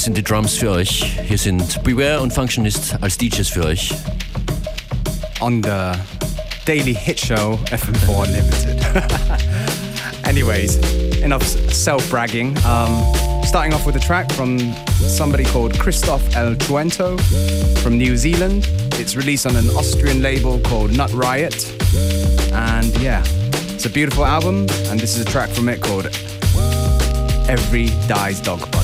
Hier sind die Drums für euch. Hier sind Beware und Functionist als DJs für euch. On the Daily Hit Show FM4 Unlimited. Anyways, enough self bragging. Um, starting off with a track from somebody called Christoph El Truento from New Zealand. It's released on an Austrian label called Nut Riot. And yeah, it's a beautiful album, and this is a track from it called Every Dies Dog Body.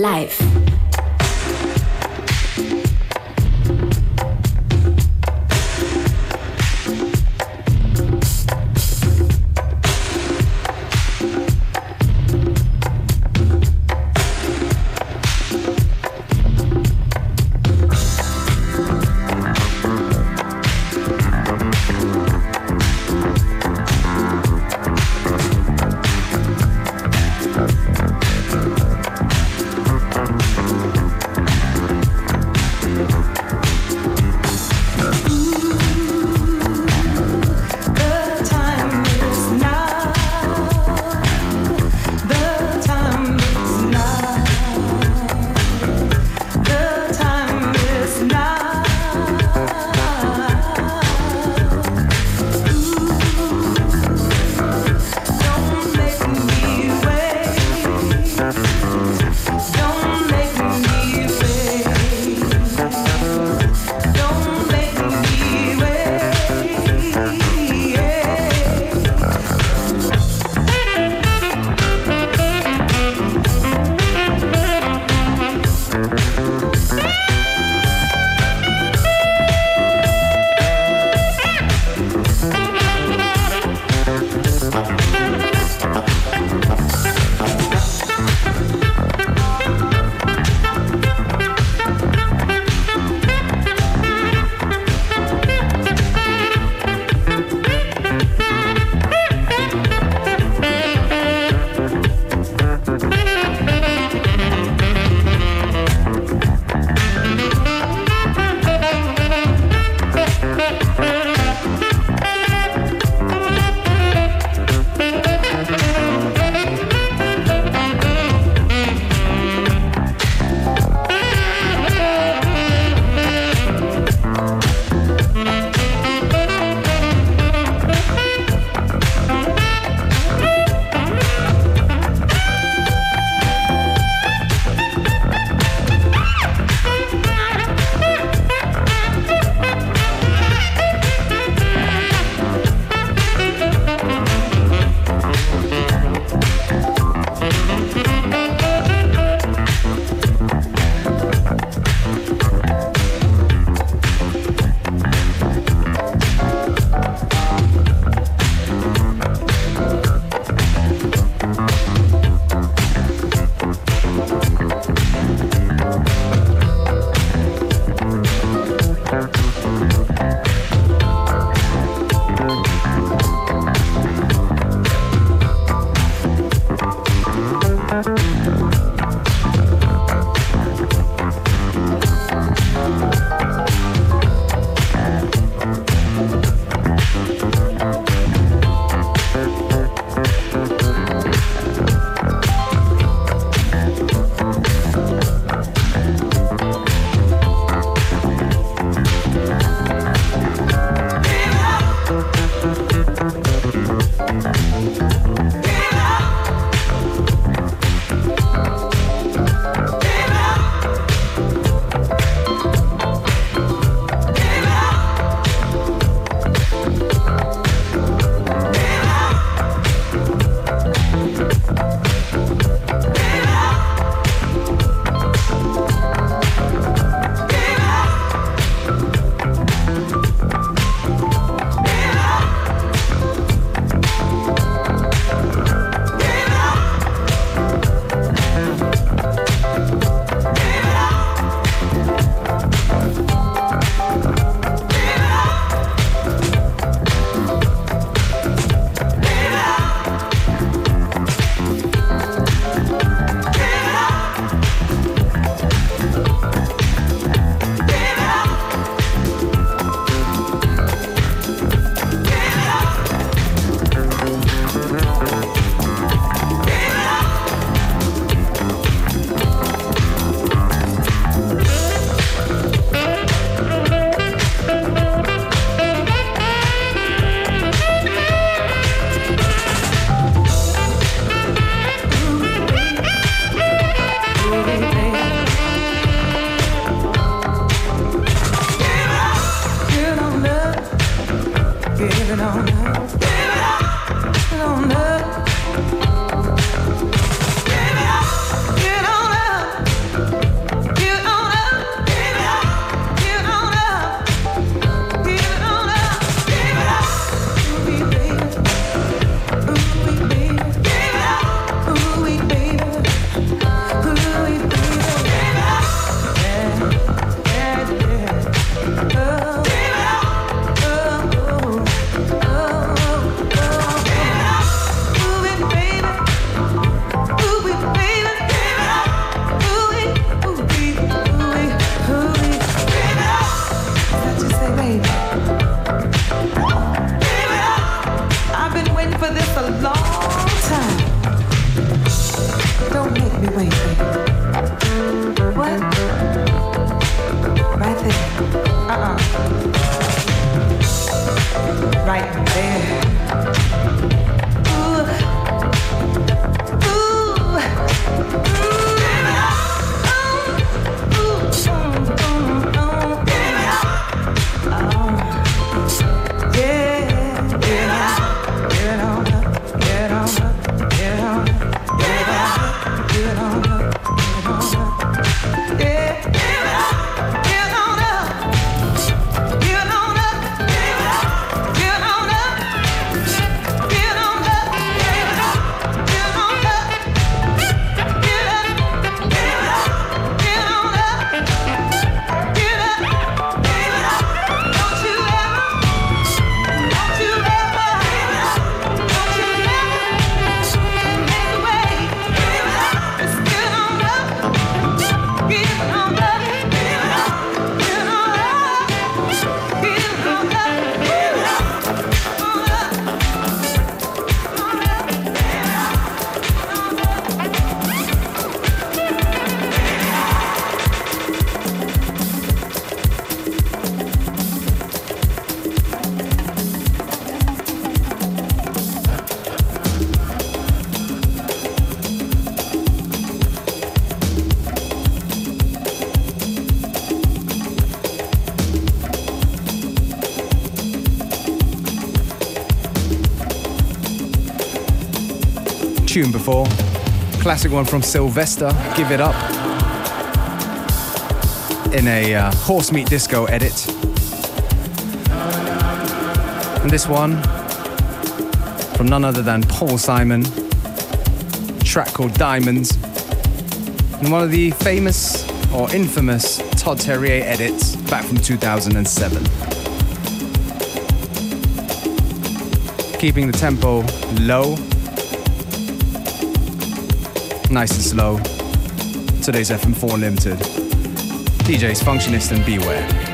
Life. Tune before. Classic one from Sylvester, Give It Up. In a uh, horse meat disco edit. And this one from none other than Paul Simon. track called Diamonds. And one of the famous or infamous Todd Terje edits back from 2007. Keeping the tempo low nice and slow. Today's FM4 Unlimited. DJs Functionist and Beware.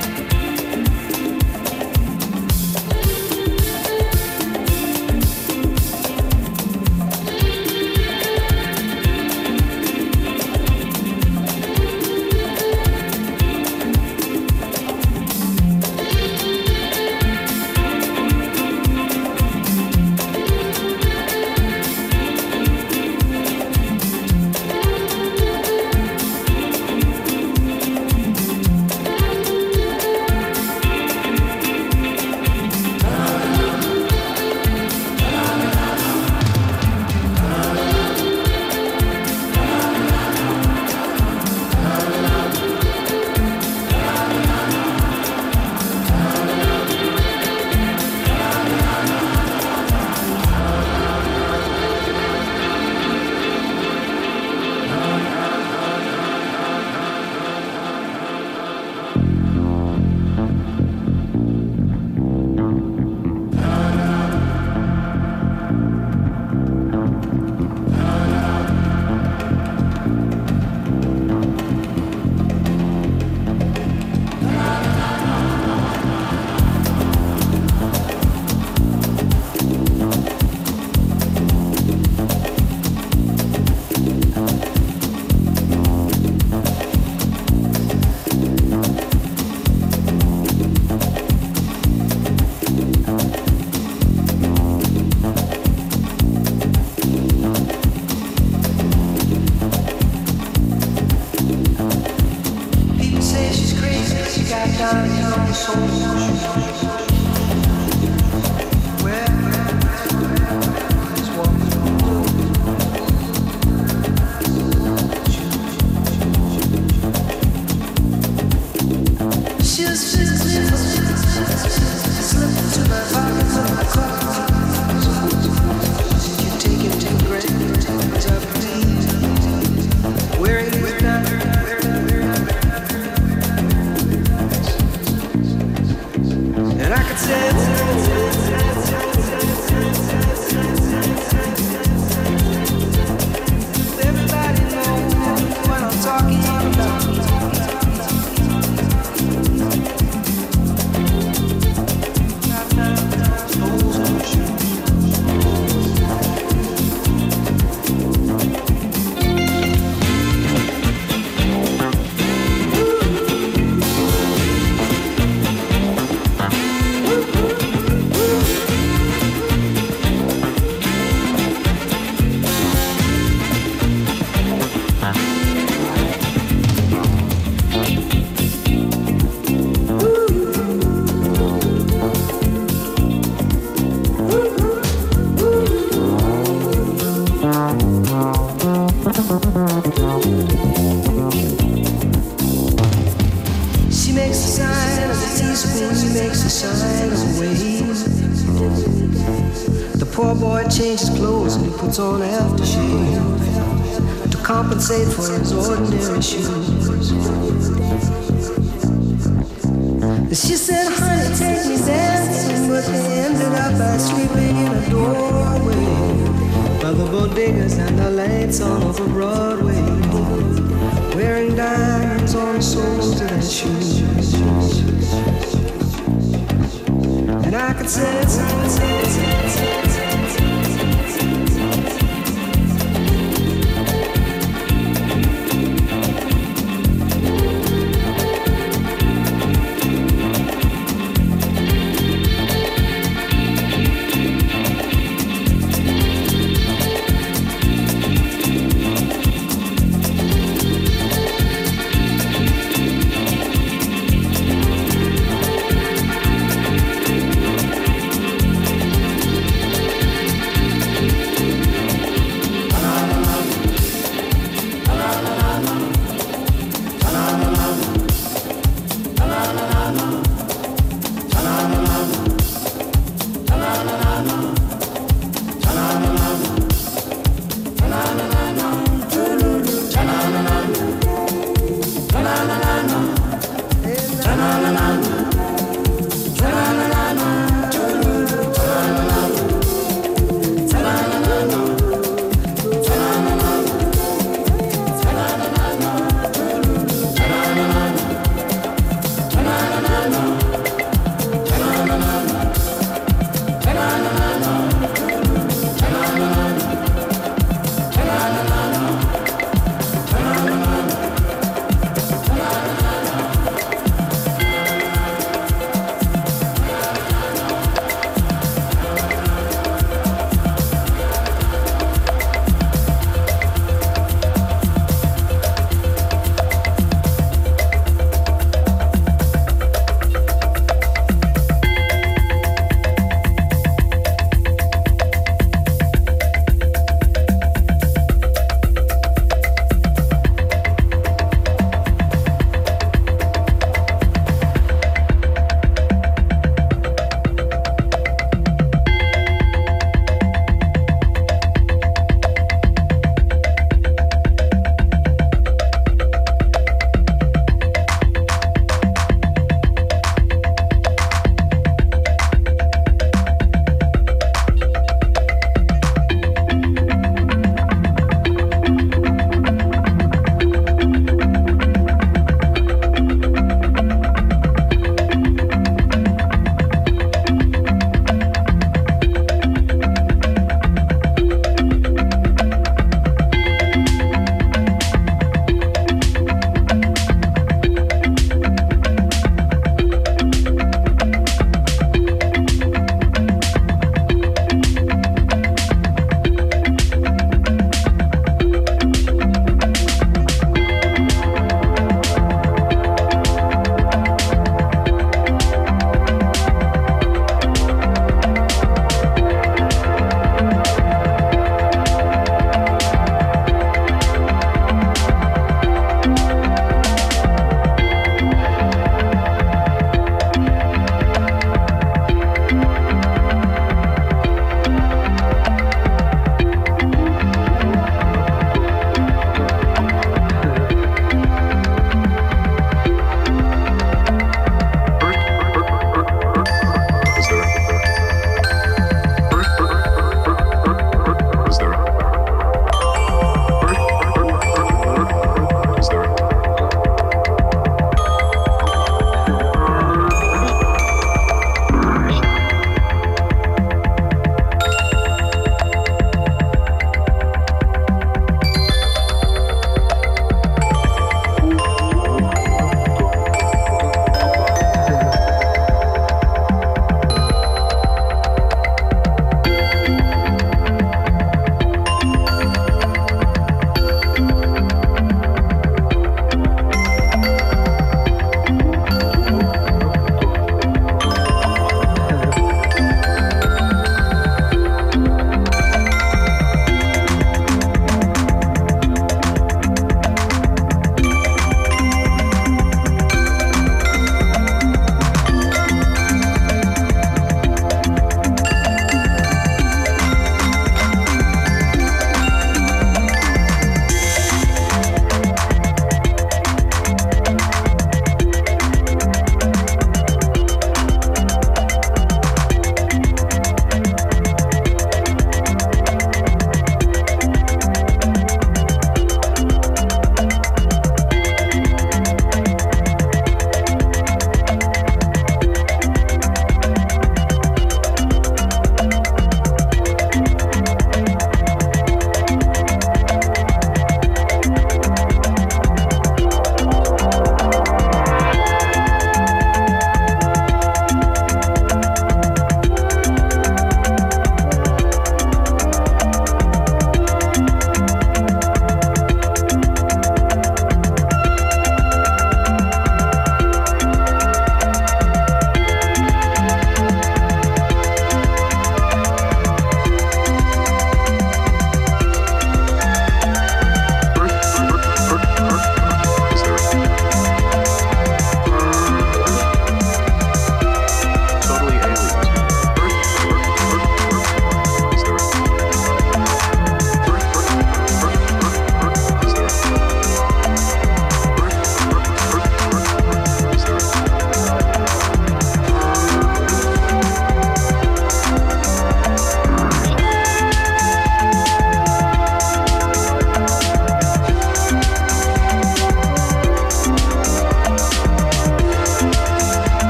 on air.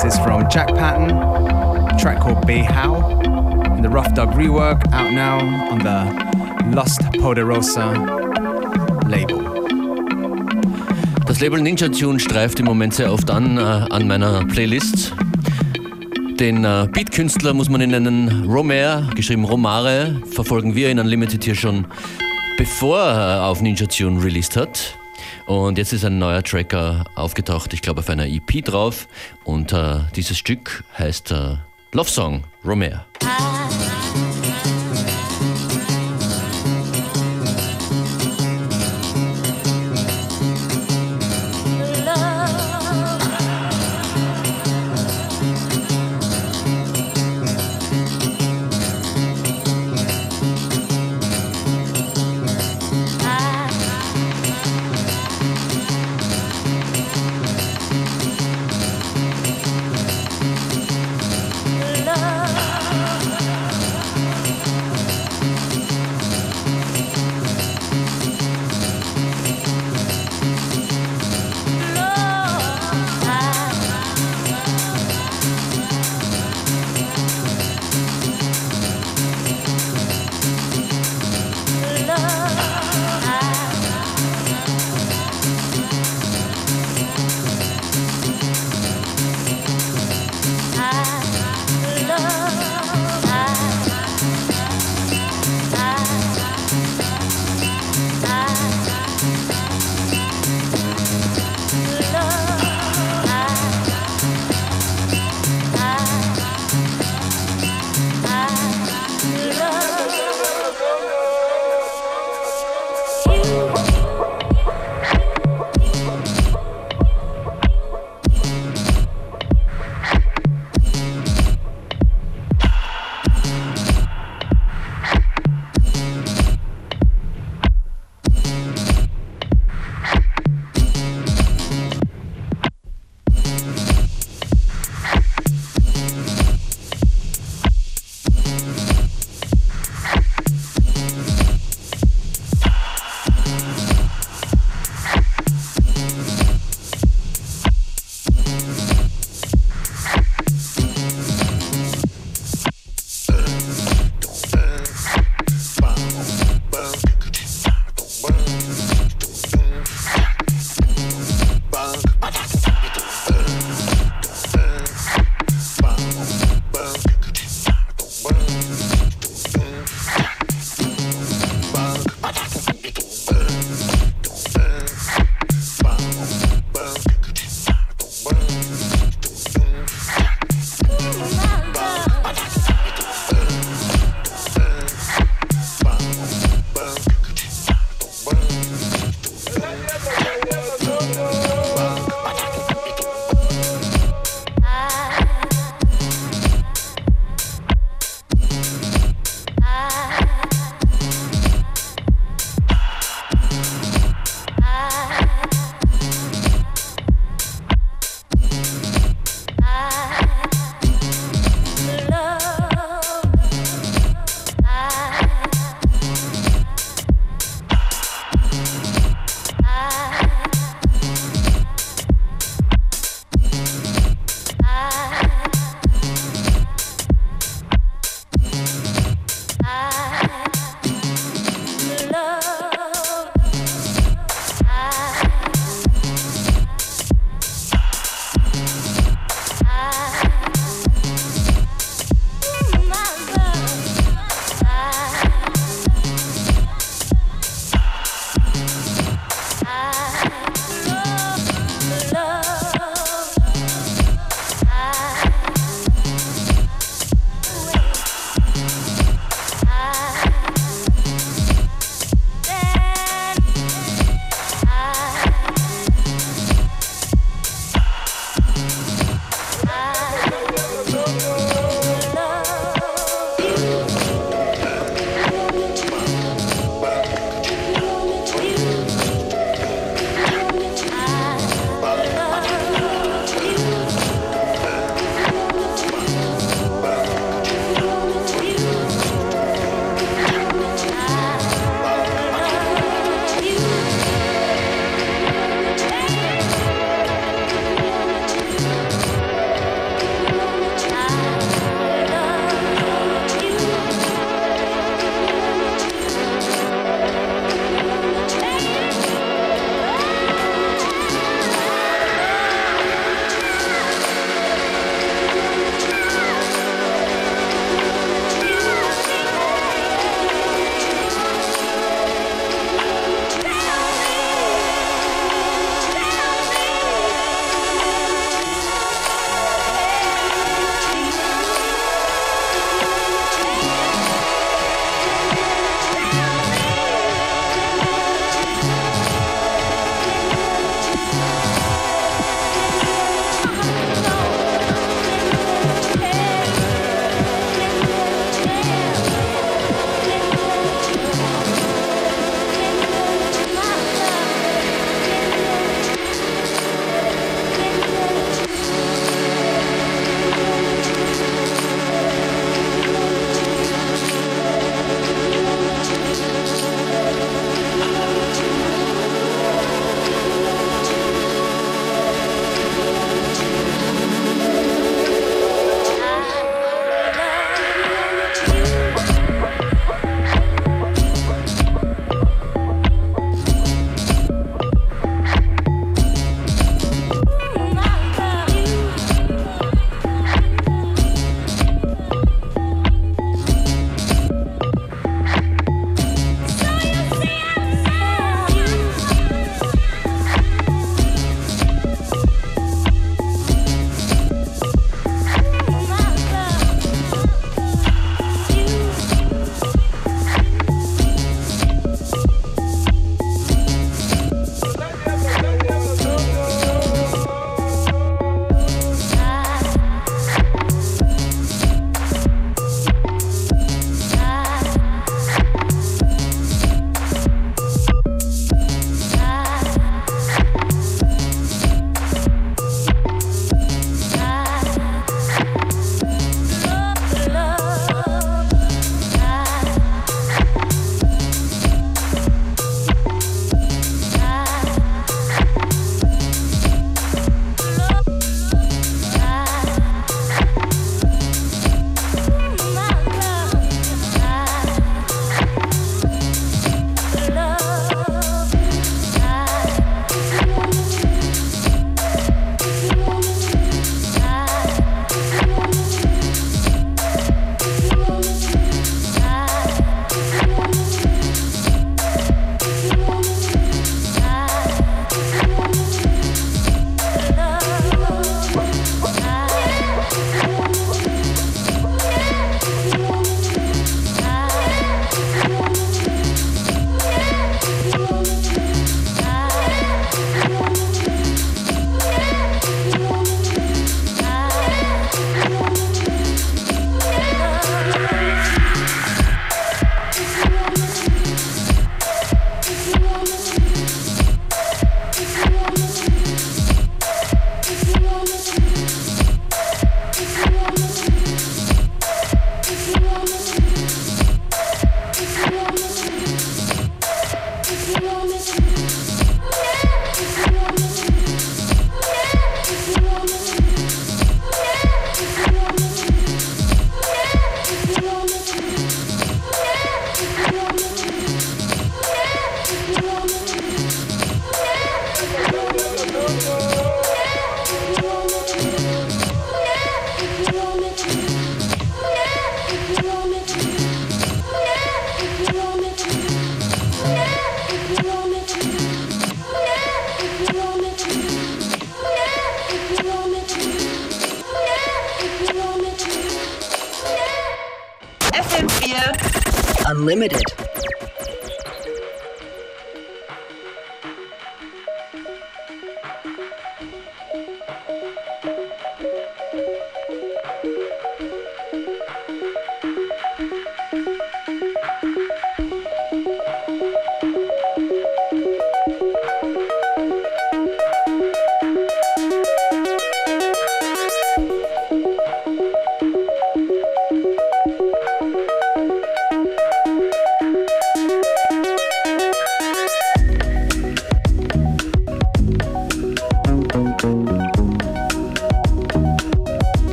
Anyways, it's from Jack Patton, track called Be How, in the Rough Dub rework, out now on the Lust Poderosa label. Das Label Ninja Tune streift im Moment sehr oft an äh, an meiner Playlist. Den äh, Beatkünstler muss man in einen Romare, geschrieben Romare, verfolgen wir in Unlimited hier schon, bevor er auf Ninja Tune released hat. Und jetzt ist ein neuer Tracker aufgetaucht, ich glaube auf einer EP drauf. Und äh, dieses Stück heißt äh, Love Song Romare.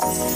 Ooh.